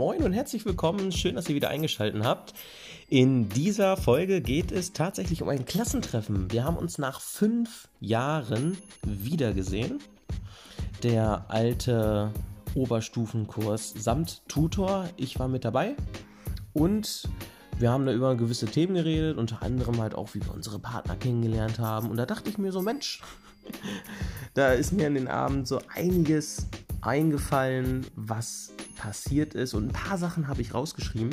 Moin und herzlich willkommen. Schön, dass ihr wieder eingeschaltet habt. In dieser Folge geht es tatsächlich um ein Klassentreffen. Wir haben uns nach fünf Jahren wiedergesehen. Der alte Oberstufenkurs samt Tutor. Ich war mit dabei. Und wir haben da über gewisse Themen geredet, unter anderem halt auch, wie wir unsere Partner kennengelernt haben. Und da dachte ich mir so, Mensch, da ist mir an den Abend so einiges eingefallen, was passiert ist. Und ein paar Sachen habe ich rausgeschrieben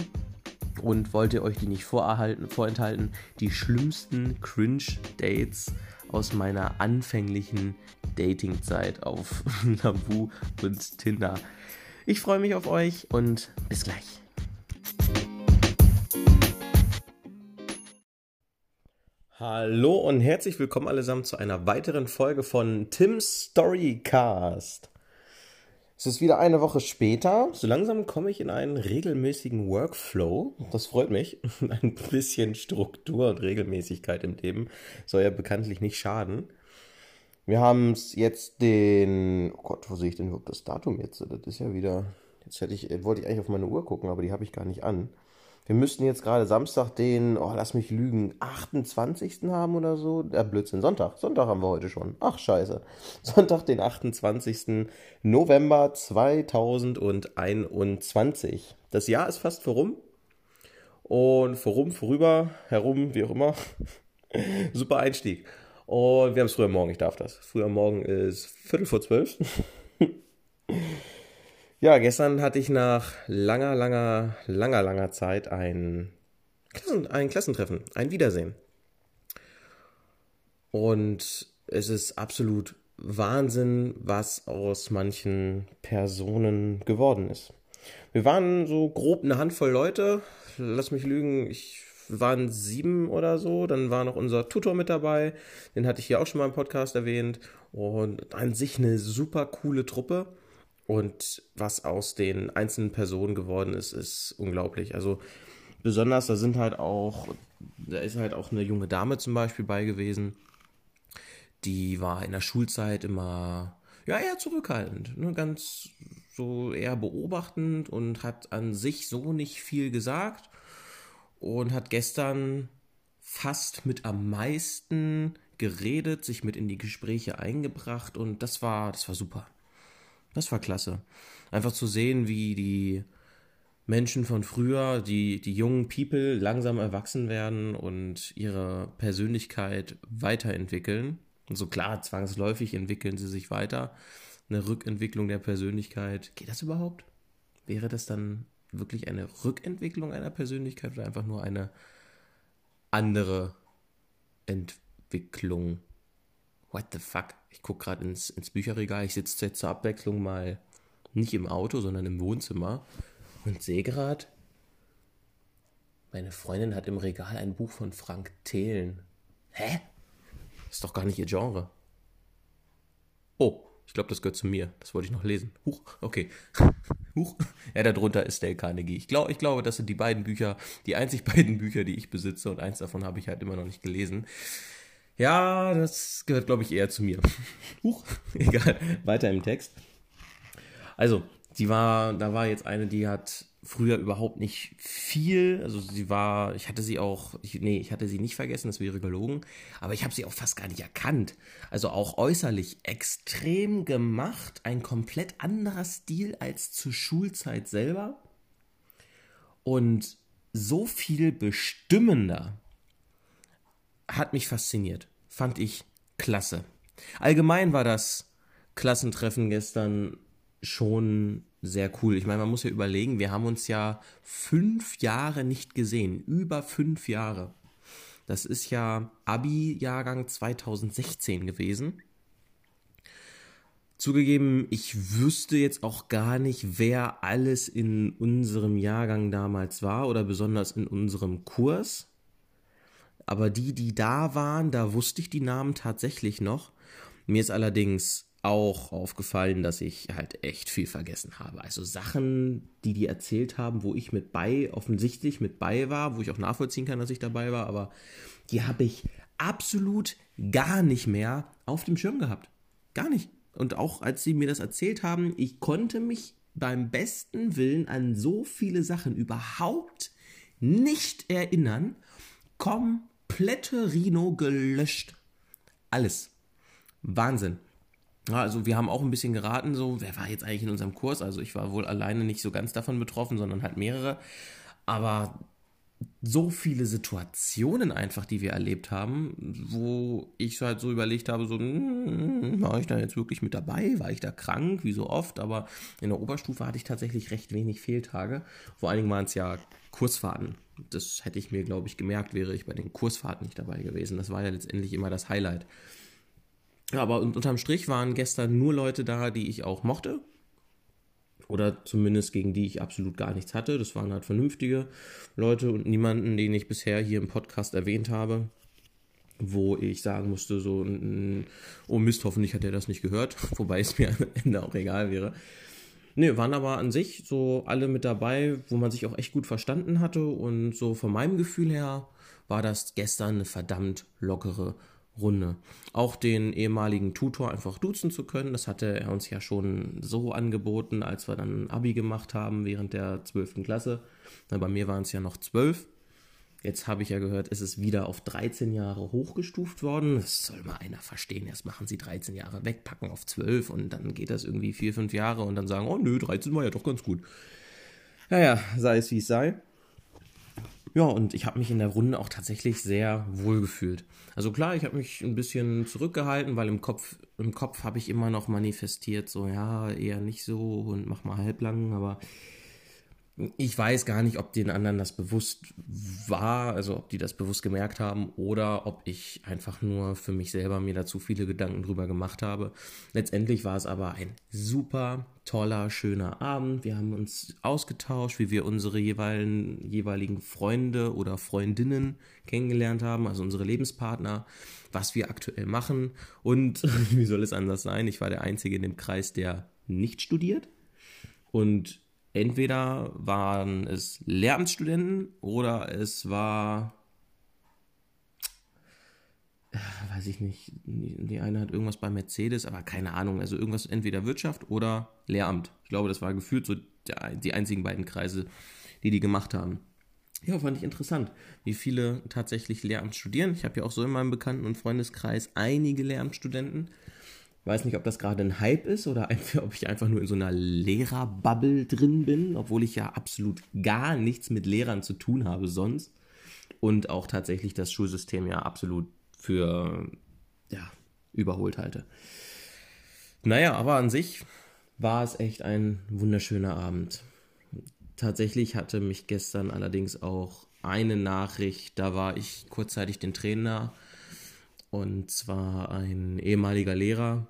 und wollte euch die nicht vorenthalten. Die schlimmsten Cringe-Dates aus meiner anfänglichen Dating-Zeit auf Lavu und Tinder. Ich freue mich auf euch und bis gleich. Hallo und herzlich willkommen allesamt zu einer weiteren Folge von Tim's Storycast. Es ist wieder eine Woche später. So langsam komme ich in einen regelmäßigen Workflow. Das freut mich. Ein bisschen Struktur und Regelmäßigkeit im Leben soll ja bekanntlich nicht schaden. Wir haben es jetzt den. Oh Gott, wo sehe ich denn überhaupt das Datum jetzt? Das ist ja wieder. Jetzt hätte ich, wollte ich eigentlich auf meine Uhr gucken, aber die habe ich gar nicht an. Wir müssten jetzt gerade Samstag den, oh, lass mich lügen, 28. haben oder so. Ja, Blödsinn, Sonntag. Sonntag haben wir heute schon. Ach, scheiße. Sonntag, den 28. November 2021. Das Jahr ist fast vorum. Und vorum, vorüber, herum, wie auch immer. Super Einstieg. Und wir haben es früher Morgen, ich darf das. Früher Morgen ist Viertel vor zwölf. Ja, gestern hatte ich nach langer, langer, langer, langer Zeit ein, Klassen, ein Klassentreffen, ein Wiedersehen. Und es ist absolut Wahnsinn, was aus manchen Personen geworden ist. Wir waren so grob eine Handvoll Leute. Lass mich lügen, ich waren sieben oder so. Dann war noch unser Tutor mit dabei. Den hatte ich hier auch schon mal im Podcast erwähnt. Und an sich eine super coole Truppe. Und was aus den einzelnen Personen geworden ist, ist unglaublich. Also besonders, da sind halt auch, da ist halt auch eine junge Dame zum Beispiel bei gewesen. Die war in der Schulzeit immer, ja, eher zurückhaltend, ne? ganz so eher beobachtend und hat an sich so nicht viel gesagt und hat gestern fast mit am meisten geredet, sich mit in die Gespräche eingebracht und das war, das war super. Das war klasse. Einfach zu sehen, wie die Menschen von früher, die, die jungen People langsam erwachsen werden und ihre Persönlichkeit weiterentwickeln. Und so klar, zwangsläufig entwickeln sie sich weiter. Eine Rückentwicklung der Persönlichkeit. Geht das überhaupt? Wäre das dann wirklich eine Rückentwicklung einer Persönlichkeit oder einfach nur eine andere Entwicklung? what the fuck? Ich gucke gerade ins, ins Bücherregal. Ich sitze jetzt zur Abwechslung mal nicht im Auto, sondern im Wohnzimmer und sehe gerade, meine Freundin hat im Regal ein Buch von Frank Thelen. Hä? Ist doch gar nicht ihr Genre. Oh, ich glaube, das gehört zu mir. Das wollte ich noch lesen. Huch, okay. Huch. Ja, darunter ist Dale Carnegie. Ich, glaub, ich glaube, das sind die beiden Bücher, die einzig beiden Bücher, die ich besitze und eins davon habe ich halt immer noch nicht gelesen. Ja, das gehört, glaube ich, eher zu mir. Huch, egal, weiter im Text. Also, die war, da war jetzt eine, die hat früher überhaupt nicht viel, also sie war, ich hatte sie auch, ich, nee, ich hatte sie nicht vergessen, das wäre gelogen, aber ich habe sie auch fast gar nicht erkannt. Also auch äußerlich extrem gemacht, ein komplett anderer Stil als zur Schulzeit selber und so viel bestimmender hat mich fasziniert. Fand ich klasse. Allgemein war das Klassentreffen gestern schon sehr cool. Ich meine, man muss ja überlegen, wir haben uns ja fünf Jahre nicht gesehen. Über fünf Jahre. Das ist ja Abi-Jahrgang 2016 gewesen. Zugegeben, ich wüsste jetzt auch gar nicht, wer alles in unserem Jahrgang damals war oder besonders in unserem Kurs. Aber die, die da waren, da wusste ich die Namen tatsächlich noch. Mir ist allerdings auch aufgefallen, dass ich halt echt viel vergessen habe. Also Sachen, die die erzählt haben, wo ich mit bei, offensichtlich mit bei war, wo ich auch nachvollziehen kann, dass ich dabei war, aber die habe ich absolut gar nicht mehr auf dem Schirm gehabt. Gar nicht. Und auch als sie mir das erzählt haben, ich konnte mich beim besten Willen an so viele Sachen überhaupt nicht erinnern. Komplette Rhino gelöscht. Alles. Wahnsinn. Also wir haben auch ein bisschen geraten, so, wer war jetzt eigentlich in unserem Kurs? Also ich war wohl alleine nicht so ganz davon betroffen, sondern halt mehrere. Aber so viele Situationen einfach, die wir erlebt haben, wo ich halt so überlegt habe, so, hm, war ich da jetzt wirklich mit dabei? War ich da krank? Wie so oft? Aber in der Oberstufe hatte ich tatsächlich recht wenig Fehltage. Vor allen Dingen waren es ja Kursfahrten. Das hätte ich mir, glaube ich, gemerkt, wäre ich bei den Kursfahrten nicht dabei gewesen. Das war ja letztendlich immer das Highlight. Aber unterm Strich waren gestern nur Leute da, die ich auch mochte, oder zumindest gegen die ich absolut gar nichts hatte. Das waren halt vernünftige Leute und niemanden, den ich bisher hier im Podcast erwähnt habe, wo ich sagen musste, so, oh Mist, hoffentlich hat er das nicht gehört, wobei es mir am Ende auch egal wäre. Ne, waren aber an sich so alle mit dabei, wo man sich auch echt gut verstanden hatte und so von meinem Gefühl her war das gestern eine verdammt lockere Runde. Auch den ehemaligen Tutor einfach duzen zu können, das hatte er uns ja schon so angeboten, als wir dann Abi gemacht haben während der 12. Klasse. bei mir waren es ja noch 12. Jetzt habe ich ja gehört, es ist wieder auf 13 Jahre hochgestuft worden. Das soll mal einer verstehen. Erst machen sie 13 Jahre wegpacken auf 12 und dann geht das irgendwie 4, 5 Jahre und dann sagen, oh nö, 13 war ja doch ganz gut. Naja, sei es wie es sei. Ja, und ich habe mich in der Runde auch tatsächlich sehr wohl gefühlt. Also klar, ich habe mich ein bisschen zurückgehalten, weil im Kopf, im Kopf habe ich immer noch manifestiert, so ja, eher nicht so und mach mal halblang, aber ich weiß gar nicht, ob den anderen das bewusst war, also ob die das bewusst gemerkt haben oder ob ich einfach nur für mich selber mir da zu viele Gedanken drüber gemacht habe. Letztendlich war es aber ein super toller, schöner Abend. Wir haben uns ausgetauscht, wie wir unsere jeweiligen, jeweiligen Freunde oder Freundinnen kennengelernt haben, also unsere Lebenspartner, was wir aktuell machen und wie soll es anders sein? Ich war der Einzige in dem Kreis, der nicht studiert und entweder waren es Lehramtsstudenten oder es war, äh, weiß ich nicht, die eine hat irgendwas bei Mercedes, aber keine Ahnung, also irgendwas entweder Wirtschaft oder Lehramt. Ich glaube, das war gefühlt so die einzigen beiden Kreise, die die gemacht haben. Ja, fand ich interessant, wie viele tatsächlich Lehramt studieren. Ich habe ja auch so in meinem Bekannten- und Freundeskreis einige Lehramtsstudenten. Weiß nicht, ob das gerade ein Hype ist oder ob ich einfach nur in so einer Lehrerbubble drin bin, obwohl ich ja absolut gar nichts mit Lehrern zu tun habe sonst. Und auch tatsächlich das Schulsystem ja absolut für ja, überholt halte. Naja, aber an sich war es echt ein wunderschöner Abend. Tatsächlich hatte mich gestern allerdings auch eine Nachricht, da war ich kurzzeitig den Trainer und zwar ein ehemaliger Lehrer,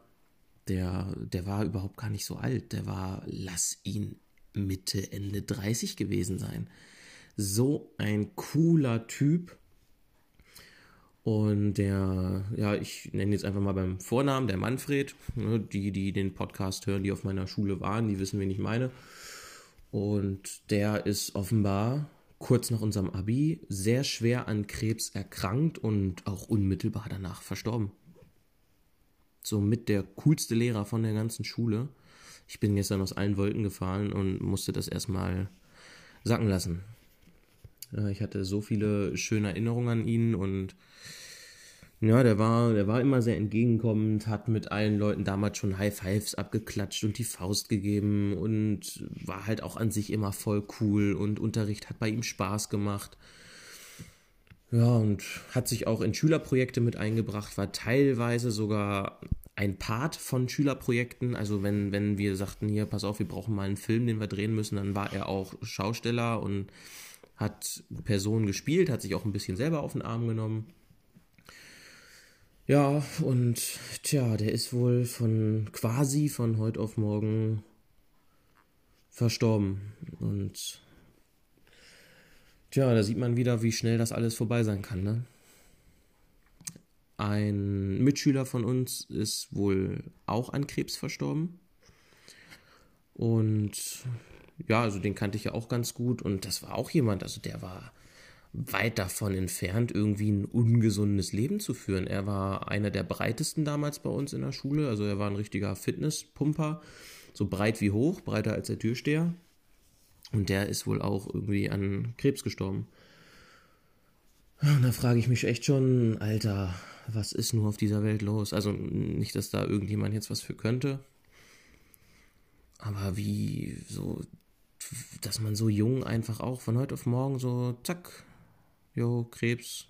der, der war überhaupt gar nicht so alt. Der war, lass ihn Mitte, Ende 30 gewesen sein. So ein cooler Typ. Und der, ja, ich nenne jetzt einfach mal beim Vornamen, der Manfred. Ne, die, die den Podcast hören, die auf meiner Schule waren, die wissen, wen ich meine. Und der ist offenbar kurz nach unserem Abi sehr schwer an Krebs erkrankt und auch unmittelbar danach verstorben so mit der coolste Lehrer von der ganzen Schule. Ich bin gestern aus allen Wolken gefahren und musste das erstmal sacken lassen. ich hatte so viele schöne Erinnerungen an ihn und ja, der war, der war immer sehr entgegenkommend, hat mit allen Leuten damals schon High Fives abgeklatscht und die Faust gegeben und war halt auch an sich immer voll cool und Unterricht hat bei ihm Spaß gemacht. Ja, und hat sich auch in Schülerprojekte mit eingebracht, war teilweise sogar ein Part von Schülerprojekten. Also wenn, wenn wir sagten, hier, pass auf, wir brauchen mal einen Film, den wir drehen müssen, dann war er auch Schausteller und hat Personen gespielt, hat sich auch ein bisschen selber auf den Arm genommen. Ja, und tja, der ist wohl von quasi von heute auf morgen verstorben. Und Tja, da sieht man wieder, wie schnell das alles vorbei sein kann. Ne? Ein Mitschüler von uns ist wohl auch an Krebs verstorben. Und ja, also den kannte ich ja auch ganz gut. Und das war auch jemand, also der war weit davon entfernt, irgendwie ein ungesundes Leben zu führen. Er war einer der breitesten damals bei uns in der Schule. Also er war ein richtiger Fitnesspumper so breit wie hoch, breiter als der Türsteher. Und der ist wohl auch irgendwie an Krebs gestorben. Und da frage ich mich echt schon, Alter, was ist nur auf dieser Welt los? Also nicht, dass da irgendjemand jetzt was für könnte. Aber wie so, dass man so jung einfach auch von heute auf morgen so, zack, jo, Krebs,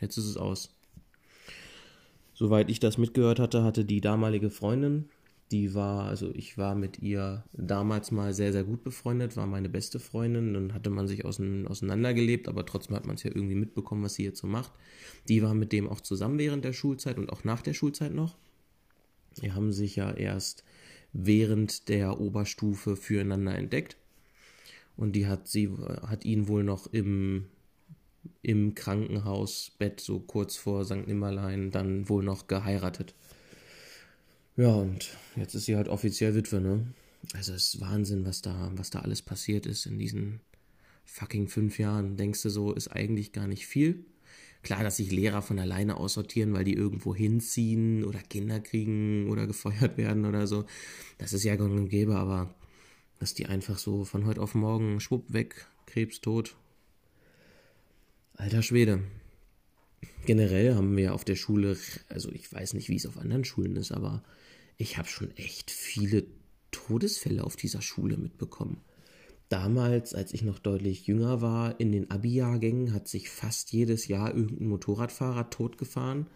jetzt ist es aus. Soweit ich das mitgehört hatte, hatte die damalige Freundin die war, also ich war mit ihr damals mal sehr, sehr gut befreundet, war meine beste Freundin. Dann hatte man sich auseinandergelebt, aber trotzdem hat man es ja irgendwie mitbekommen, was sie jetzt so macht. Die war mit dem auch zusammen während der Schulzeit und auch nach der Schulzeit noch. Die haben sich ja erst während der Oberstufe füreinander entdeckt. Und die hat sie, hat ihn wohl noch im, im Krankenhausbett, so kurz vor St. Nimmerlein, dann wohl noch geheiratet. Ja, und jetzt ist sie halt offiziell Witwe, ne? Also es ist Wahnsinn, was da, was da alles passiert ist in diesen fucking fünf Jahren. Denkst du so, ist eigentlich gar nicht viel. Klar, dass sich Lehrer von alleine aussortieren, weil die irgendwo hinziehen oder Kinder kriegen oder gefeuert werden oder so. Das ist ja gang und gäbe, aber dass die einfach so von heute auf morgen schwupp weg, Krebs tot. Alter Schwede. Generell haben wir auf der Schule, also ich weiß nicht, wie es auf anderen Schulen ist, aber ich habe schon echt viele Todesfälle auf dieser Schule mitbekommen. Damals, als ich noch deutlich jünger war, in den Abi-Jahrgängen hat sich fast jedes Jahr irgendein Motorradfahrer totgefahren.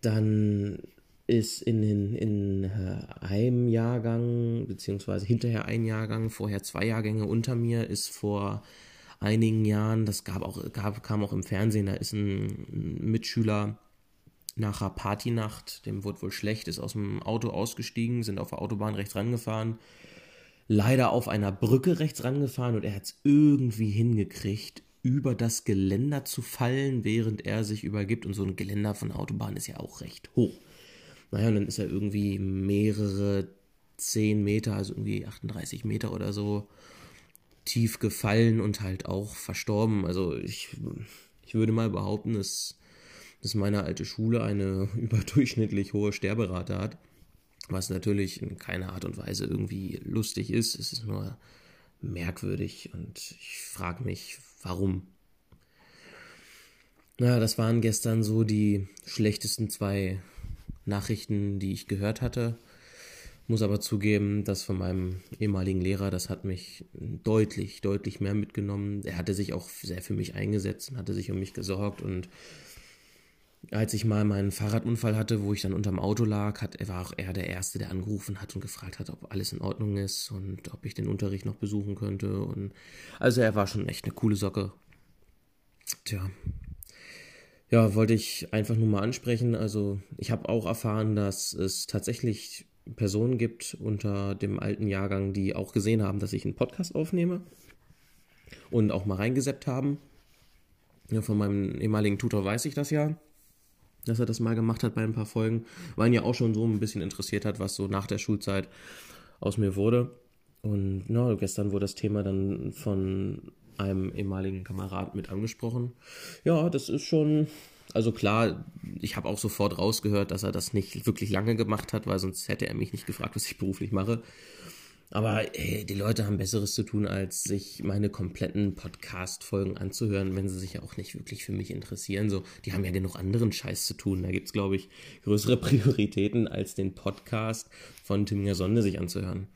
Dann ist in, den, in äh, einem Jahrgang, beziehungsweise hinterher ein Jahrgang, vorher zwei Jahrgänge unter mir, ist vor einigen Jahren, das gab auch, gab, kam auch im Fernsehen, da ist ein Mitschüler nach einer Partynacht, dem wurde wohl schlecht, ist aus dem Auto ausgestiegen, sind auf der Autobahn rechts rangefahren, leider auf einer Brücke rechts rangefahren und er hat es irgendwie hingekriegt, über das Geländer zu fallen, während er sich übergibt. Und so ein Geländer von der Autobahn ist ja auch recht hoch. Naja, und dann ist er irgendwie mehrere zehn Meter, also irgendwie 38 Meter oder so, tief gefallen und halt auch verstorben. Also ich, ich würde mal behaupten, dass dass meine alte Schule eine überdurchschnittlich hohe Sterberate hat, was natürlich in keiner Art und Weise irgendwie lustig ist. Es ist nur merkwürdig und ich frage mich, warum. Na, das waren gestern so die schlechtesten zwei Nachrichten, die ich gehört hatte. Muss aber zugeben, dass von meinem ehemaligen Lehrer, das hat mich deutlich, deutlich mehr mitgenommen. Er hatte sich auch sehr für mich eingesetzt und hatte sich um mich gesorgt und als ich mal meinen Fahrradunfall hatte, wo ich dann unterm Auto lag, hat, war auch er der Erste, der angerufen hat und gefragt hat, ob alles in Ordnung ist und ob ich den Unterricht noch besuchen könnte. Und also er war schon echt eine coole Socke. Tja. Ja, wollte ich einfach nur mal ansprechen. Also ich habe auch erfahren, dass es tatsächlich Personen gibt unter dem alten Jahrgang, die auch gesehen haben, dass ich einen Podcast aufnehme und auch mal reingeseppt haben. Ja, von meinem ehemaligen Tutor weiß ich das ja dass er das mal gemacht hat bei ein paar Folgen, weil ihn ja auch schon so ein bisschen interessiert hat, was so nach der Schulzeit aus mir wurde. Und na, gestern wurde das Thema dann von einem ehemaligen Kamerad mit angesprochen. Ja, das ist schon, also klar, ich habe auch sofort rausgehört, dass er das nicht wirklich lange gemacht hat, weil sonst hätte er mich nicht gefragt, was ich beruflich mache. Aber ey, die Leute haben Besseres zu tun, als sich meine kompletten Podcast-Folgen anzuhören, wenn sie sich ja auch nicht wirklich für mich interessieren. So, die haben ja genug anderen Scheiß zu tun. Da gibt es, glaube ich, größere Prioritäten, als den Podcast von Timinger Sonde sich anzuhören.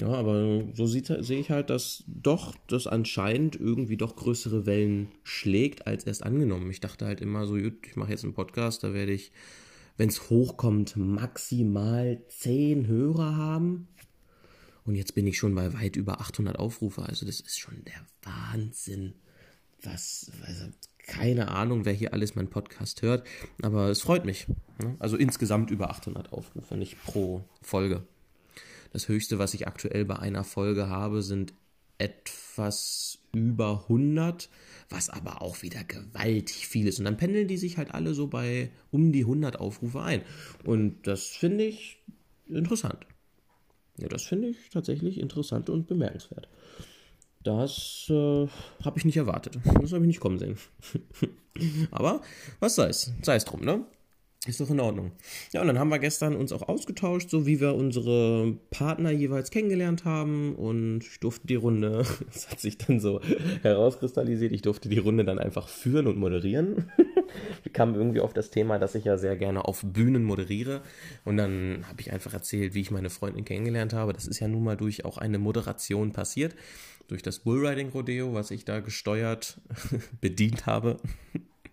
Ja, aber so sehe ich halt, dass doch das anscheinend irgendwie doch größere Wellen schlägt, als erst angenommen. Ich dachte halt immer so, gut, ich mache jetzt einen Podcast, da werde ich, wenn es hochkommt, maximal zehn Hörer haben. Und jetzt bin ich schon bei weit über 800 Aufrufe. Also das ist schon der Wahnsinn. Was, also keine Ahnung, wer hier alles meinen Podcast hört. Aber es freut mich. Ne? Also insgesamt über 800 Aufrufe, nicht pro Folge. Das höchste, was ich aktuell bei einer Folge habe, sind etwas über 100, was aber auch wieder gewaltig viel ist. Und dann pendeln die sich halt alle so bei um die 100 Aufrufe ein. Und das finde ich interessant. Ja, das finde ich tatsächlich interessant und bemerkenswert. Das äh, habe ich nicht erwartet. Das habe ich nicht kommen sehen. Aber was sei es? Sei es drum, ne? Ist doch in Ordnung. Ja, und dann haben wir gestern uns auch ausgetauscht, so wie wir unsere Partner jeweils kennengelernt haben. Und ich durfte die Runde, das hat sich dann so herauskristallisiert, ich durfte die Runde dann einfach führen und moderieren. Wir kamen irgendwie auf das Thema, dass ich ja sehr gerne auf Bühnen moderiere. Und dann habe ich einfach erzählt, wie ich meine Freundin kennengelernt habe. Das ist ja nun mal durch auch eine Moderation passiert. Durch das Bullriding Rodeo, was ich da gesteuert bedient habe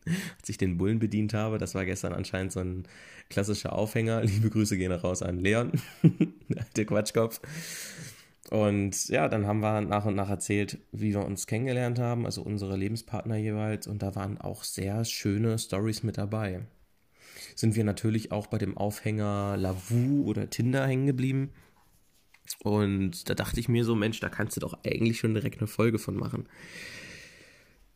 als ich den Bullen bedient habe. Das war gestern anscheinend so ein klassischer Aufhänger. Liebe Grüße gehen raus an Leon, der Quatschkopf. Und ja, dann haben wir nach und nach erzählt, wie wir uns kennengelernt haben, also unsere Lebenspartner jeweils. Und da waren auch sehr schöne Stories mit dabei. Sind wir natürlich auch bei dem Aufhänger Lavu oder Tinder hängen geblieben. Und da dachte ich mir so, Mensch, da kannst du doch eigentlich schon direkt eine Folge von machen.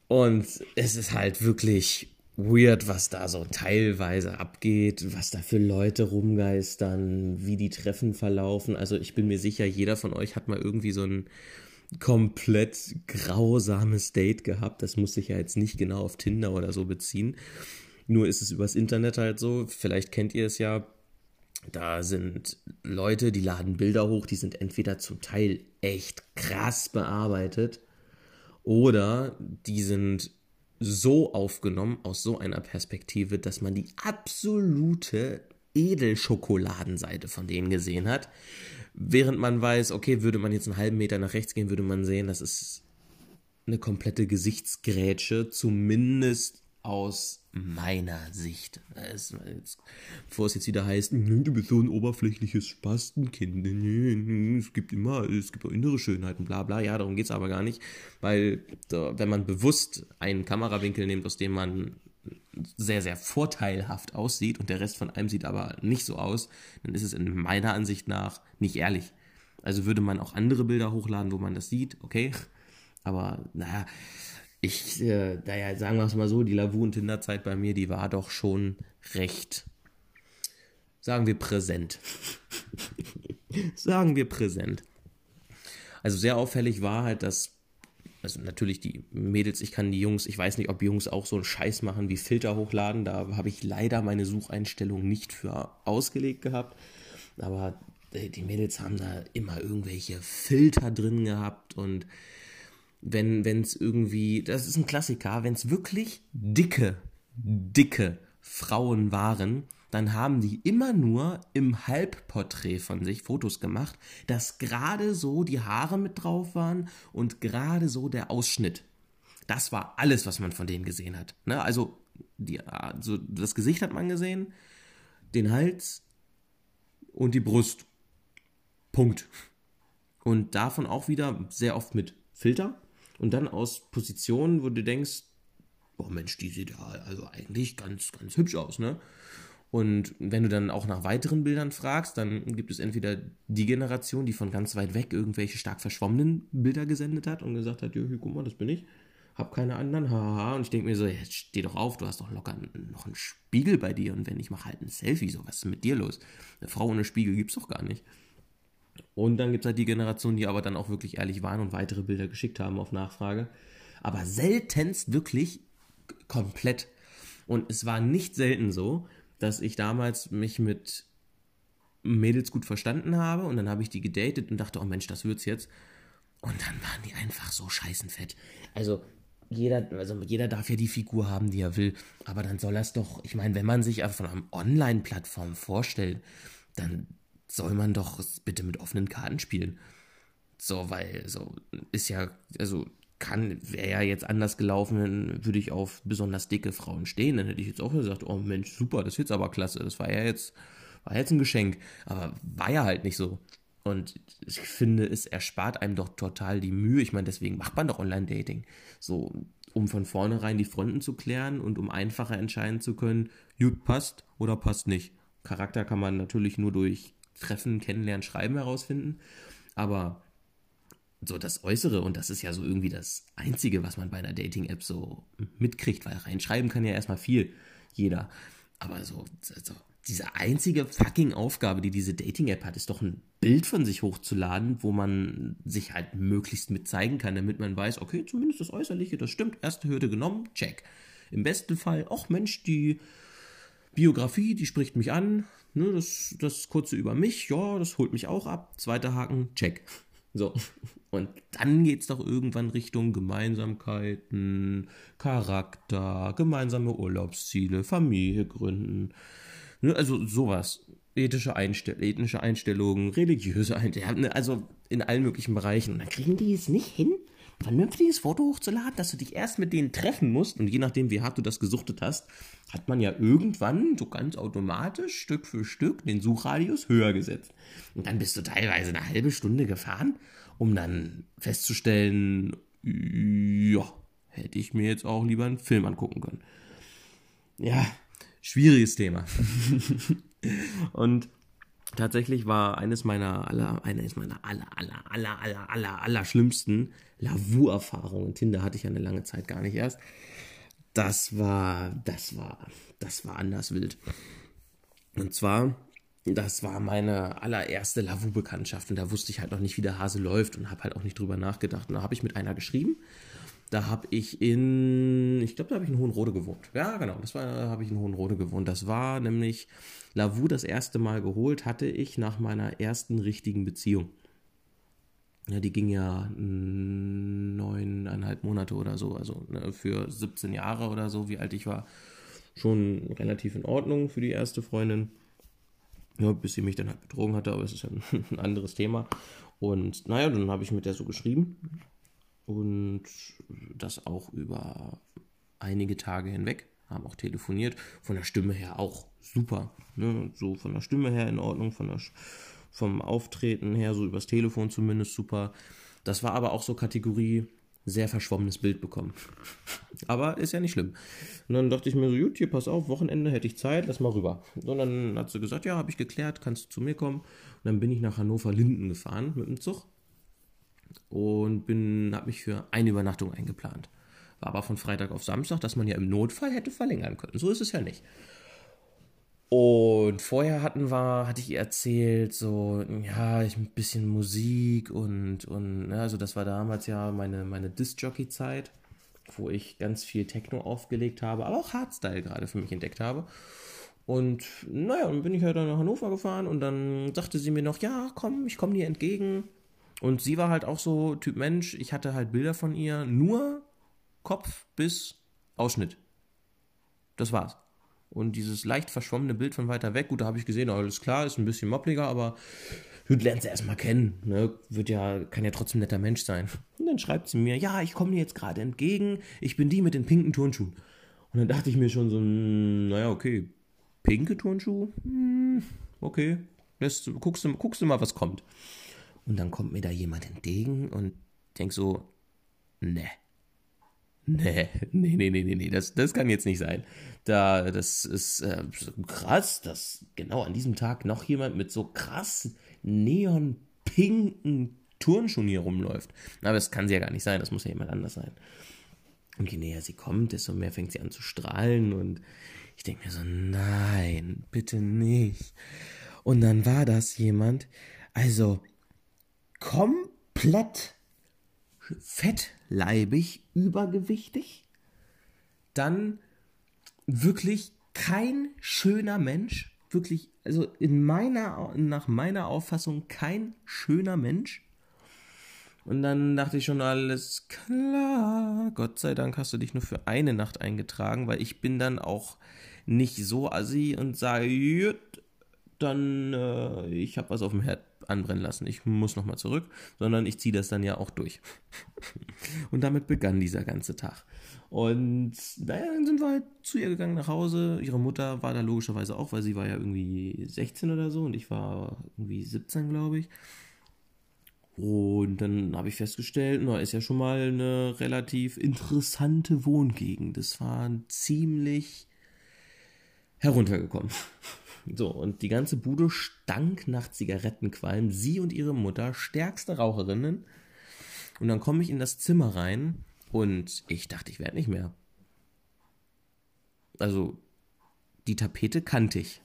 Und es ist halt wirklich weird, was da so teilweise abgeht, was da für Leute rumgeistern, wie die Treffen verlaufen. Also ich bin mir sicher, jeder von euch hat mal irgendwie so ein komplett grausames Date gehabt. Das muss sich ja jetzt nicht genau auf Tinder oder so beziehen. Nur ist es übers Internet halt so. Vielleicht kennt ihr es ja. Da sind Leute, die laden Bilder hoch, die sind entweder zum Teil echt krass bearbeitet oder die sind so aufgenommen aus so einer Perspektive, dass man die absolute Edelschokoladenseite von denen gesehen hat. Während man weiß, okay, würde man jetzt einen halben Meter nach rechts gehen, würde man sehen, das ist eine komplette Gesichtsgrätsche, zumindest aus meiner Sicht. Es, bevor es jetzt wieder heißt, hm, du bist so ein oberflächliches Spastenkind. Es gibt immer, es gibt auch innere Schönheiten, bla bla. Ja, darum geht es aber gar nicht. Weil, wenn man bewusst einen Kamerawinkel nimmt, aus dem man sehr, sehr vorteilhaft aussieht und der Rest von einem sieht aber nicht so aus, dann ist es in meiner Ansicht nach nicht ehrlich. Also würde man auch andere Bilder hochladen, wo man das sieht, okay. Aber naja, ich, äh, naja, sagen wir es mal so, die Lavu- und Tinder-Zeit bei mir, die war doch schon recht, sagen wir, präsent. sagen wir präsent. Also sehr auffällig war halt, dass, also natürlich die Mädels, ich kann die Jungs, ich weiß nicht, ob Jungs auch so einen Scheiß machen wie Filter hochladen, da habe ich leider meine Sucheinstellung nicht für ausgelegt gehabt, aber die Mädels haben da immer irgendwelche Filter drin gehabt und wenn es irgendwie, das ist ein Klassiker, wenn es wirklich dicke, dicke Frauen waren, dann haben die immer nur im Halbporträt von sich Fotos gemacht, dass gerade so die Haare mit drauf waren und gerade so der Ausschnitt. Das war alles, was man von denen gesehen hat. Ne? Also, die, also das Gesicht hat man gesehen, den Hals und die Brust. Punkt. Und davon auch wieder sehr oft mit Filter und dann aus Positionen, wo du denkst, boah Mensch, die sieht ja also eigentlich ganz, ganz hübsch aus, ne? Und wenn du dann auch nach weiteren Bildern fragst, dann gibt es entweder die Generation, die von ganz weit weg irgendwelche stark verschwommenen Bilder gesendet hat und gesagt hat, ja, guck mal, das bin ich, hab keine anderen, haha. Und ich denke mir so, jetzt steh doch auf, du hast doch locker noch einen Spiegel bei dir und wenn ich mache halt ein Selfie, so, was ist mit dir los? Eine Frau ohne Spiegel gibt's doch gar nicht. Und dann gibt es halt die Generation, die aber dann auch wirklich ehrlich waren und weitere Bilder geschickt haben auf Nachfrage. Aber seltenst wirklich komplett. Und es war nicht selten so, dass ich damals mich mit Mädels gut verstanden habe und dann habe ich die gedatet und dachte, oh Mensch, das wird's jetzt. Und dann waren die einfach so scheißenfett. Also jeder, also jeder darf ja die Figur haben, die er will. Aber dann soll das doch, ich meine, wenn man sich von einer Online-Plattform vorstellt, dann soll man doch bitte mit offenen Karten spielen. So, weil, so, ist ja, also, kann, wäre ja jetzt anders gelaufen, würde ich auf besonders dicke Frauen stehen. Dann hätte ich jetzt auch gesagt, oh Mensch, super, das ist jetzt aber klasse. Das war ja jetzt, war jetzt ein Geschenk. Aber war ja halt nicht so. Und ich finde, es erspart einem doch total die Mühe. Ich meine, deswegen macht man doch Online-Dating. So, um von vornherein die Fronten zu klären und um einfacher entscheiden zu können, gut, passt oder passt nicht. Charakter kann man natürlich nur durch Treffen, Kennenlernen, Schreiben herausfinden. Aber so das Äußere, und das ist ja so irgendwie das Einzige, was man bei einer Dating-App so mitkriegt, weil reinschreiben kann ja erstmal viel, jeder. Aber so, so diese einzige fucking Aufgabe, die diese Dating-App hat, ist doch ein Bild von sich hochzuladen, wo man sich halt möglichst mit zeigen kann, damit man weiß, okay, zumindest das Äußerliche, das stimmt, erste Hürde genommen, check. Im besten Fall, ach Mensch, die Biografie, die spricht mich an. Ne, das, das kurze über mich, ja, das holt mich auch ab. Zweiter Haken, check. So. Und dann geht es doch irgendwann Richtung Gemeinsamkeiten, Charakter, gemeinsame Urlaubsziele, Familie gründen. Ne, also sowas. Ethische, Einstell ethnische Einstellungen, religiöse Einstellungen, also in allen möglichen Bereichen. Und dann kriegen die es nicht hin, vernünftiges Foto hochzuladen, dass du dich erst mit denen treffen musst. Und je nachdem, wie hart du das gesuchtet hast, hat man ja irgendwann so ganz automatisch Stück für Stück den Suchradius höher gesetzt. Und dann bist du teilweise eine halbe Stunde gefahren, um dann festzustellen, ja, hätte ich mir jetzt auch lieber einen Film angucken können. Ja, schwieriges Thema. Und tatsächlich war eines meiner aller, eines meiner aller, aller, aller, aller, aller, aller schlimmsten Lavu-Erfahrungen. Tinder hatte ich ja eine lange Zeit gar nicht erst. Das war, das war, das war anders wild. Und zwar, das war meine allererste Lavu-Bekanntschaft und da wusste ich halt noch nicht, wie der Hase läuft und habe halt auch nicht drüber nachgedacht. Und da habe ich mit einer geschrieben. Da habe ich in, ich glaube, da habe ich in Hohenrode gewohnt. Ja, genau, das war, da habe ich in Hohenrode gewohnt. Das war nämlich Lavu das erste Mal geholt, hatte ich nach meiner ersten richtigen Beziehung. Ja, die ging ja neuneinhalb Monate oder so, also ne, für 17 Jahre oder so, wie alt ich war, schon relativ in Ordnung für die erste Freundin. Ja, bis sie mich dann halt betrogen hatte, aber es ist ja ein, ein anderes Thema. Und naja, dann habe ich mit der so geschrieben und das auch über einige Tage hinweg, haben auch telefoniert, von der Stimme her auch super, ne? so von der Stimme her in Ordnung, von der, vom Auftreten her, so übers Telefon zumindest super. Das war aber auch so Kategorie sehr verschwommenes Bild bekommen. Aber ist ja nicht schlimm. Und dann dachte ich mir so, gut, hier pass auf, Wochenende hätte ich Zeit, lass mal rüber. Und dann hat sie gesagt, ja, habe ich geklärt, kannst du zu mir kommen. Und dann bin ich nach Hannover-Linden gefahren mit dem Zug und bin, habe mich für eine Übernachtung eingeplant. War aber von Freitag auf Samstag, dass man ja im Notfall hätte verlängern können. So ist es ja nicht. Und vorher hatten wir, hatte ich ihr erzählt, so, ja, ich ein bisschen Musik und, und, ne, also das war damals ja meine, meine Disc-Jockey-Zeit, wo ich ganz viel Techno aufgelegt habe, aber auch Hardstyle gerade für mich entdeckt habe. Und naja, dann bin ich halt dann nach Hannover gefahren und dann sagte sie mir noch, ja, komm, ich komme dir entgegen. Und sie war halt auch so Typ Mensch, ich hatte halt Bilder von ihr, nur Kopf bis Ausschnitt. Das war's. Und dieses leicht verschwommene Bild von weiter weg, gut, da habe ich gesehen, alles klar, ist ein bisschen moppliger, aber du lernst sie erstmal kennen, ne? Wird ja, kann ja trotzdem netter Mensch sein. Und dann schreibt sie mir, ja, ich komme dir jetzt gerade entgegen, ich bin die mit den pinken Turnschuhen. Und dann dachte ich mir schon so, hm, naja, okay, pinke Turnschuhe? Hm, okay, Lässt, guckst, du, guckst du mal, was kommt. Und dann kommt mir da jemand entgegen und denk so, ne. Nee, nee, nee, nee, nee, das, das kann jetzt nicht sein. Da, das ist äh, krass, dass genau an diesem Tag noch jemand mit so krass neonpinken Turnschuhen hier rumläuft. Aber das kann sie ja gar nicht sein, das muss ja jemand anders sein. Und je näher sie kommt, desto mehr fängt sie an zu strahlen und ich denke mir so, nein, bitte nicht. Und dann war das jemand, also komplett fettleibig, übergewichtig, dann wirklich kein schöner Mensch, wirklich, also in meiner, nach meiner Auffassung kein schöner Mensch. Und dann dachte ich schon, alles klar. Gott sei Dank hast du dich nur für eine Nacht eingetragen, weil ich bin dann auch nicht so assi und sage, dann äh, ich habe was auf dem Herd anbrennen lassen. Ich muss nochmal zurück, sondern ich ziehe das dann ja auch durch. und damit begann dieser ganze Tag. Und naja, dann sind wir halt zu ihr gegangen nach Hause. Ihre Mutter war da logischerweise auch, weil sie war ja irgendwie 16 oder so und ich war irgendwie 17, glaube ich. Und dann habe ich festgestellt, na, ist ja schon mal eine relativ interessante Wohngegend. Das war ziemlich heruntergekommen. So, und die ganze Bude stank nach Zigarettenqualm. Sie und ihre Mutter, stärkste Raucherinnen. Und dann komme ich in das Zimmer rein und ich dachte, ich werde nicht mehr. Also, die Tapete kannte ich.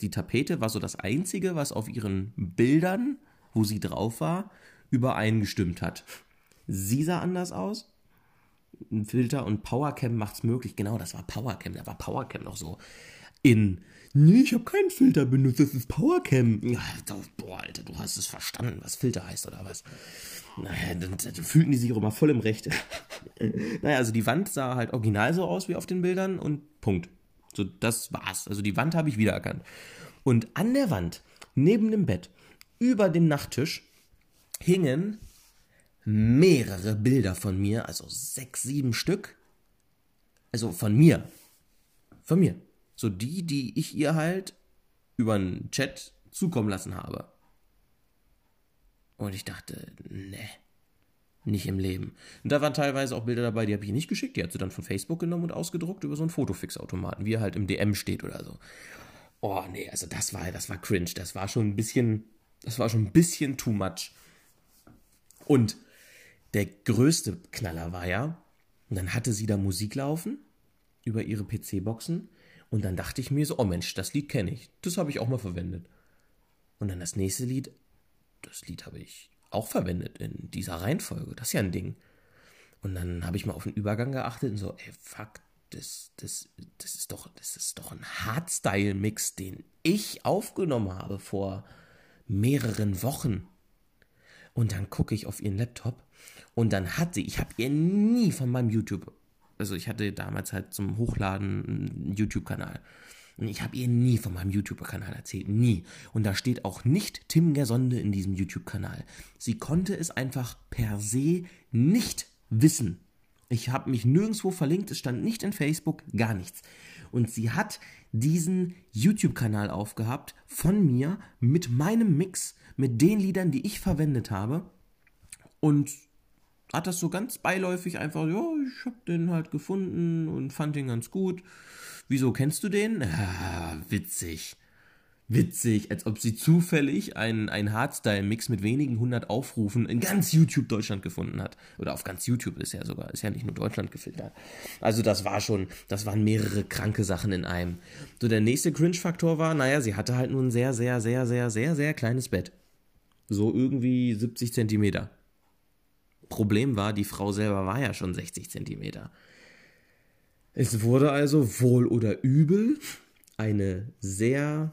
Die Tapete war so das Einzige, was auf ihren Bildern, wo sie drauf war, übereingestimmt hat. Sie sah anders aus. Ein Filter und Powercam macht's möglich. Genau, das war Powercam. Da war Powercam noch so in Nee, ich habe keinen Filter benutzt, das ist Powercam. Ja, boah, Alter, du hast es verstanden, was Filter heißt oder was? Naja, dann, dann fühlten die sich auch immer voll im Recht. naja, also die Wand sah halt original so aus wie auf den Bildern und Punkt. So, das war's. Also die Wand habe ich wiedererkannt. Und an der Wand, neben dem Bett, über dem Nachttisch, hingen mehrere Bilder von mir, also sechs, sieben Stück. Also von mir. Von mir. So die, die ich ihr halt über einen Chat zukommen lassen habe. Und ich dachte, ne, nicht im Leben. Und da waren teilweise auch Bilder dabei, die habe ich nicht geschickt. Die hat sie dann von Facebook genommen und ausgedruckt über so einen Fotofix-Automaten, wie er halt im DM steht oder so. Oh, nee, also das war, das war cringe. Das war schon ein bisschen, das war schon ein bisschen too much. Und der größte Knaller war ja, und dann hatte sie da Musik laufen über ihre PC-Boxen und dann dachte ich mir so, oh Mensch, das Lied kenne ich. Das habe ich auch mal verwendet. Und dann das nächste Lied, das Lied habe ich auch verwendet in dieser Reihenfolge. Das ist ja ein Ding. Und dann habe ich mal auf den Übergang geachtet und so, ey, fuck, das, das, das ist doch, das ist doch ein Hardstyle-Mix, den ich aufgenommen habe vor mehreren Wochen. Und dann gucke ich auf ihren Laptop und dann hat sie, ich habe ihr nie von meinem YouTube also ich hatte damals halt zum Hochladen einen YouTube-Kanal. Und ich habe ihr nie von meinem YouTube-Kanal erzählt. Nie. Und da steht auch nicht Tim Gersonde in diesem YouTube-Kanal. Sie konnte es einfach per se nicht wissen. Ich habe mich nirgendwo verlinkt, es stand nicht in Facebook, gar nichts. Und sie hat diesen YouTube-Kanal aufgehabt von mir mit meinem Mix, mit den Liedern, die ich verwendet habe. Und hat das so ganz beiläufig einfach, ja, ich hab den halt gefunden und fand den ganz gut. Wieso kennst du den? Ah, witzig. Witzig, als ob sie zufällig einen, einen Hardstyle-Mix mit wenigen hundert Aufrufen in ganz YouTube Deutschland gefunden hat. Oder auf ganz YouTube ist ja sogar, ist ja nicht nur Deutschland gefiltert. Also das war schon, das waren mehrere kranke Sachen in einem. So, der nächste Cringe-Faktor war, naja, sie hatte halt nur ein sehr, sehr, sehr, sehr, sehr, sehr kleines Bett. So irgendwie 70 Zentimeter. Problem war, die Frau selber war ja schon 60 Zentimeter. Es wurde also wohl oder übel eine sehr,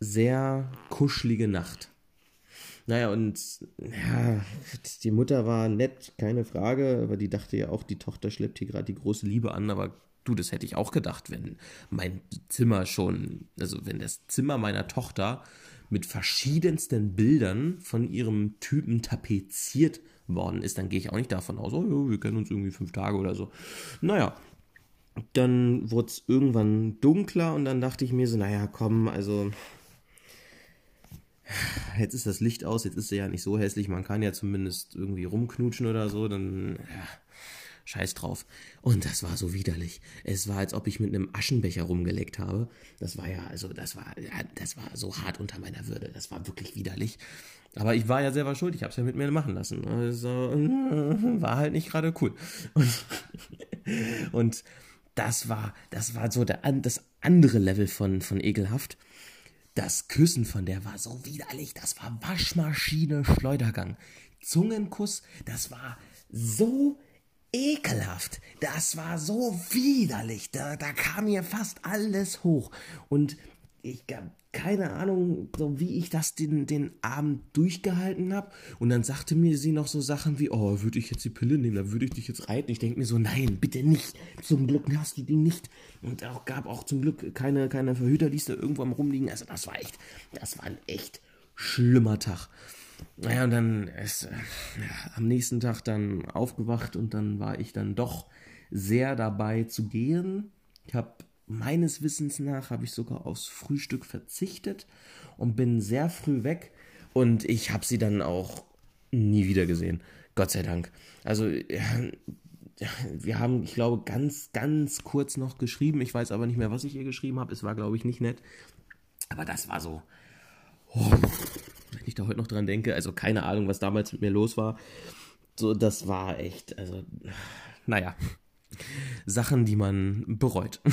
sehr kuschelige Nacht. Naja, und ja, die Mutter war nett, keine Frage, aber die dachte ja auch, die Tochter schleppt hier gerade die große Liebe an, aber du, das hätte ich auch gedacht, wenn mein Zimmer schon, also wenn das Zimmer meiner Tochter mit verschiedensten Bildern von ihrem Typen tapeziert worden ist, dann gehe ich auch nicht davon aus, oh wir kennen uns irgendwie fünf Tage oder so. Naja, dann wurde es irgendwann dunkler und dann dachte ich mir so, naja, komm, also jetzt ist das Licht aus, jetzt ist sie ja nicht so hässlich, man kann ja zumindest irgendwie rumknutschen oder so, dann ja, scheiß drauf. Und das war so widerlich. Es war, als ob ich mit einem Aschenbecher rumgeleckt habe. Das war ja, also das war, ja, das war so hart unter meiner Würde. Das war wirklich widerlich. Aber ich war ja selber schuld, ich habe es ja mit mir machen lassen. Also war halt nicht gerade cool. Und, und, das war, das war so der, das andere Level von, von ekelhaft. Das Küssen von der war so widerlich. Das war Waschmaschine, Schleudergang. Zungenkuss, das war so ekelhaft. Das war so widerlich. Da, da kam mir fast alles hoch. Und ich habe keine Ahnung, so wie ich das den, den Abend durchgehalten habe. Und dann sagte mir sie noch so Sachen wie, oh, würde ich jetzt die Pille nehmen, dann würde ich dich jetzt reiten. Ich denke mir so, nein, bitte nicht. Zum Glück hast du die nicht. Und auch gab auch zum Glück keine, keine da irgendwo am rumliegen. Also das war echt, das war ein echt schlimmer Tag. Naja, und dann ist äh, am nächsten Tag dann aufgewacht und dann war ich dann doch sehr dabei zu gehen. Ich habe meines Wissens nach habe ich sogar aufs Frühstück verzichtet und bin sehr früh weg und ich habe sie dann auch nie wieder gesehen. Gott sei Dank. Also ja, wir haben, ich glaube, ganz, ganz kurz noch geschrieben. Ich weiß aber nicht mehr, was ich ihr geschrieben habe. Es war, glaube ich, nicht nett. Aber das war so. Oh, ich da heute noch dran denke, also keine Ahnung, was damals mit mir los war. So, das war echt, also, naja, Sachen, die man bereut.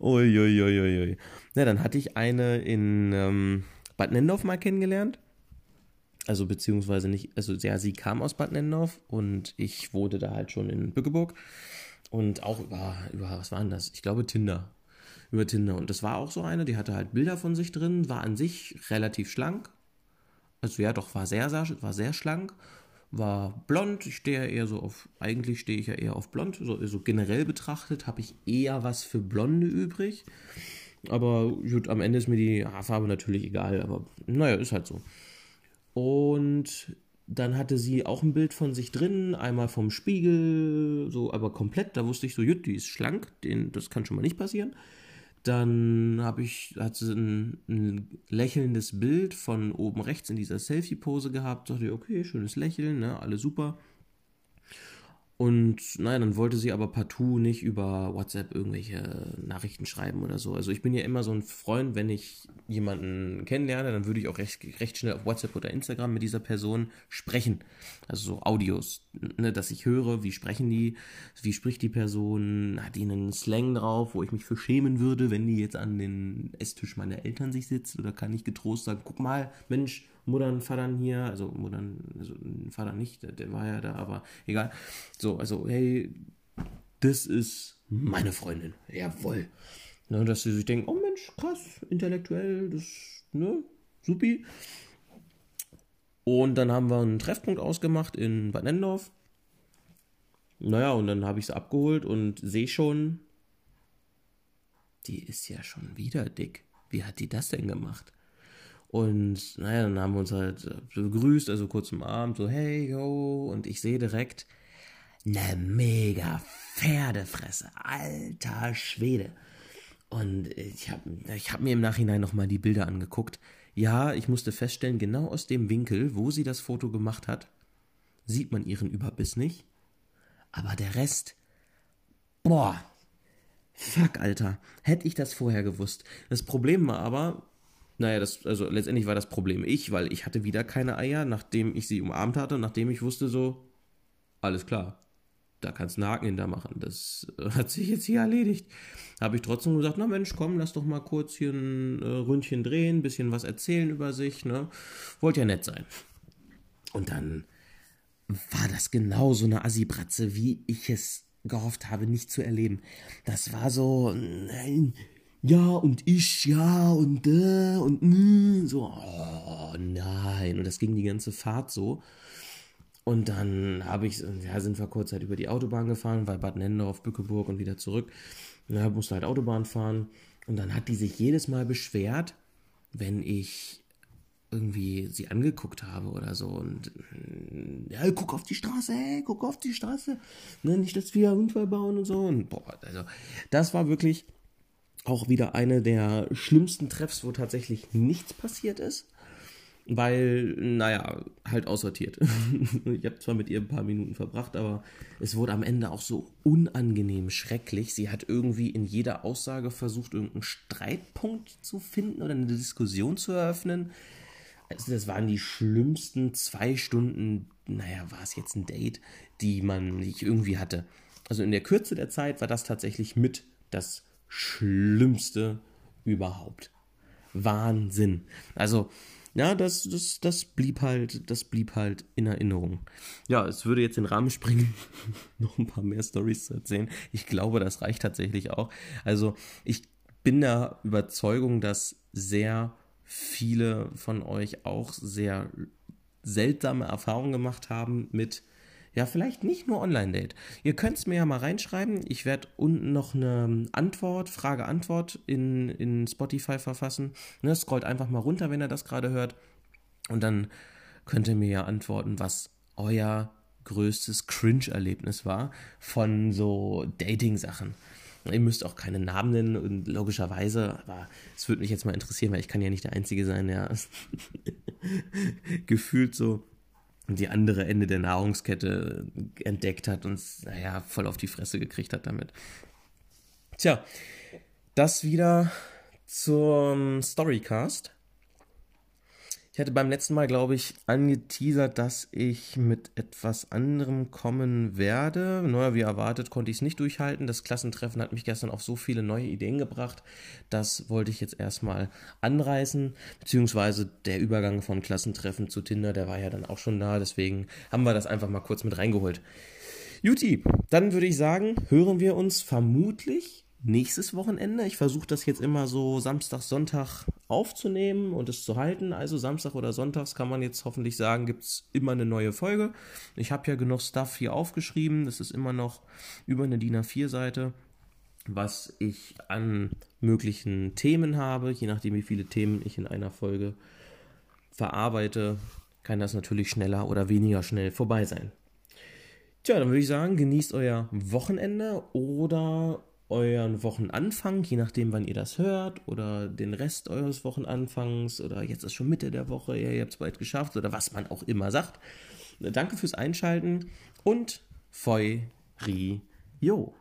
Uiuiuiui. Na, dann hatte ich eine in ähm, Bad Nendorf mal kennengelernt. Also beziehungsweise nicht, also ja, sie kam aus Bad Nendorf und ich wohnte da halt schon in Bückeburg. Und auch über, über, was war denn das? Ich glaube Tinder. Über Tinder. Und das war auch so eine, die hatte halt Bilder von sich drin, war an sich relativ schlank. Also ja, doch, war sehr, war sehr schlank. War blond. Ich stehe ja eher so auf, eigentlich stehe ich ja eher auf blond. So, so generell betrachtet habe ich eher was für Blonde übrig. Aber gut, am Ende ist mir die Haarfarbe natürlich egal. Aber naja, ist halt so. Und dann hatte sie auch ein Bild von sich drin, einmal vom Spiegel, so, aber komplett. Da wusste ich so, jut, die ist schlank, den, das kann schon mal nicht passieren. Dann habe ich, hat sie ein, ein, lächelndes Bild von oben rechts in dieser Selfie-Pose gehabt. Dachte okay, schönes Lächeln, ne, alles super. Und naja, dann wollte sie aber partout nicht über WhatsApp irgendwelche Nachrichten schreiben oder so. Also ich bin ja immer so ein Freund, wenn ich jemanden kennenlerne, dann würde ich auch recht, recht schnell auf WhatsApp oder Instagram mit dieser Person sprechen. Also so Audios, ne, dass ich höre, wie sprechen die, wie spricht die Person, hat die einen Slang drauf, wo ich mich für schämen würde, wenn die jetzt an den Esstisch meiner Eltern sich sitzt. Oder kann ich getrost sagen, guck mal, Mensch, Muttern, Vatern hier, also Muttern, also Vater nicht, der, der war ja da, aber egal. So, also, hey, das ist meine Freundin. Jawohl. Ne, dass sie sich denken, oh Mensch, krass, intellektuell, das, ne, supi. Und dann haben wir einen Treffpunkt ausgemacht in Bad Nendorf. Naja, und dann habe ich sie abgeholt und sehe schon, die ist ja schon wieder dick. Wie hat die das denn gemacht? Und naja, dann haben wir uns halt äh, begrüßt, also kurz am Abend, so hey, yo, und ich sehe direkt eine mega Pferdefresse, alter Schwede. Und ich habe ich hab mir im Nachhinein nochmal die Bilder angeguckt. Ja, ich musste feststellen, genau aus dem Winkel, wo sie das Foto gemacht hat, sieht man ihren Überbiss nicht. Aber der Rest, boah, fuck, Alter, hätte ich das vorher gewusst. Das Problem war aber, naja, das, also letztendlich war das Problem ich, weil ich hatte wieder keine Eier, nachdem ich sie umarmt hatte, nachdem ich wusste so, alles klar, da kannst du einen Haken hinter machen. Das äh, hat sich jetzt hier erledigt. Habe ich trotzdem gesagt, na Mensch, komm, lass doch mal kurz hier ein äh, Ründchen drehen, bisschen was erzählen über sich, ne? Wollte ja nett sein. Und dann war das genau so eine Assi-Bratze, wie ich es gehofft habe, nicht zu erleben. Das war so, nein, ja und ich, ja und äh, und mh, so, oh nein. Und das ging die ganze Fahrt so. Und dann habe ich, ja, sind wir kurz halt über die Autobahn gefahren, bei Bad Nendorf, Bückeburg und wieder zurück. Ja, musste halt Autobahn fahren. Und dann hat die sich jedes Mal beschwert, wenn ich irgendwie sie angeguckt habe oder so und ja, guck auf die Straße, hey, guck auf die Straße, ne, nicht, dass wir Unfall bauen und so und boah, also das war wirklich auch wieder eine der schlimmsten Treffs, wo tatsächlich nichts passiert ist. Weil, naja, halt aussortiert. ich habe zwar mit ihr ein paar Minuten verbracht, aber es wurde am Ende auch so unangenehm schrecklich. Sie hat irgendwie in jeder Aussage versucht, irgendeinen Streitpunkt zu finden oder eine Diskussion zu eröffnen. Also das waren die schlimmsten zwei Stunden, naja, war es jetzt ein Date, die man nicht irgendwie hatte. Also in der Kürze der Zeit war das tatsächlich mit das Schlimmste überhaupt. Wahnsinn. Also, ja, das, das, das blieb halt, das blieb halt in Erinnerung. Ja, es würde jetzt den Rahmen springen, noch ein paar mehr Stories zu erzählen. Ich glaube, das reicht tatsächlich auch. Also, ich bin der Überzeugung, dass sehr viele von euch auch sehr seltsame Erfahrungen gemacht haben mit ja, vielleicht nicht nur Online-Date. Ihr könnt es mir ja mal reinschreiben. Ich werde unten noch eine Antwort, Frage-Antwort in, in Spotify verfassen. Ne, scrollt einfach mal runter, wenn ihr das gerade hört. Und dann könnt ihr mir ja antworten, was euer größtes Cringe-Erlebnis war von so Dating-Sachen. Ihr müsst auch keine Namen nennen und logischerweise, aber es würde mich jetzt mal interessieren, weil ich kann ja nicht der Einzige sein, der gefühlt so die andere Ende der Nahrungskette entdeckt hat und naja, voll auf die Fresse gekriegt hat damit. Tja, das wieder zum Storycast. Ich hatte beim letzten Mal, glaube ich, angeteasert, dass ich mit etwas anderem kommen werde. Neuer wie erwartet konnte ich es nicht durchhalten. Das Klassentreffen hat mich gestern auf so viele neue Ideen gebracht. Das wollte ich jetzt erstmal anreißen. Beziehungsweise der Übergang vom Klassentreffen zu Tinder, der war ja dann auch schon da. Deswegen haben wir das einfach mal kurz mit reingeholt. Juti, dann würde ich sagen, hören wir uns vermutlich nächstes Wochenende. Ich versuche das jetzt immer so Samstag, Sonntag aufzunehmen und es zu halten. Also Samstag oder Sonntags kann man jetzt hoffentlich sagen, gibt es immer eine neue Folge. Ich habe ja genug Stuff hier aufgeschrieben. Das ist immer noch über eine DIN A4-Seite, was ich an möglichen Themen habe. Je nachdem, wie viele Themen ich in einer Folge verarbeite, kann das natürlich schneller oder weniger schnell vorbei sein. Tja, dann würde ich sagen, genießt euer Wochenende oder euren Wochenanfang, je nachdem, wann ihr das hört, oder den Rest eures Wochenanfangs, oder jetzt ist schon Mitte der Woche, ihr habt es bald geschafft, oder was man auch immer sagt. Danke fürs Einschalten und Feu Ri Jo.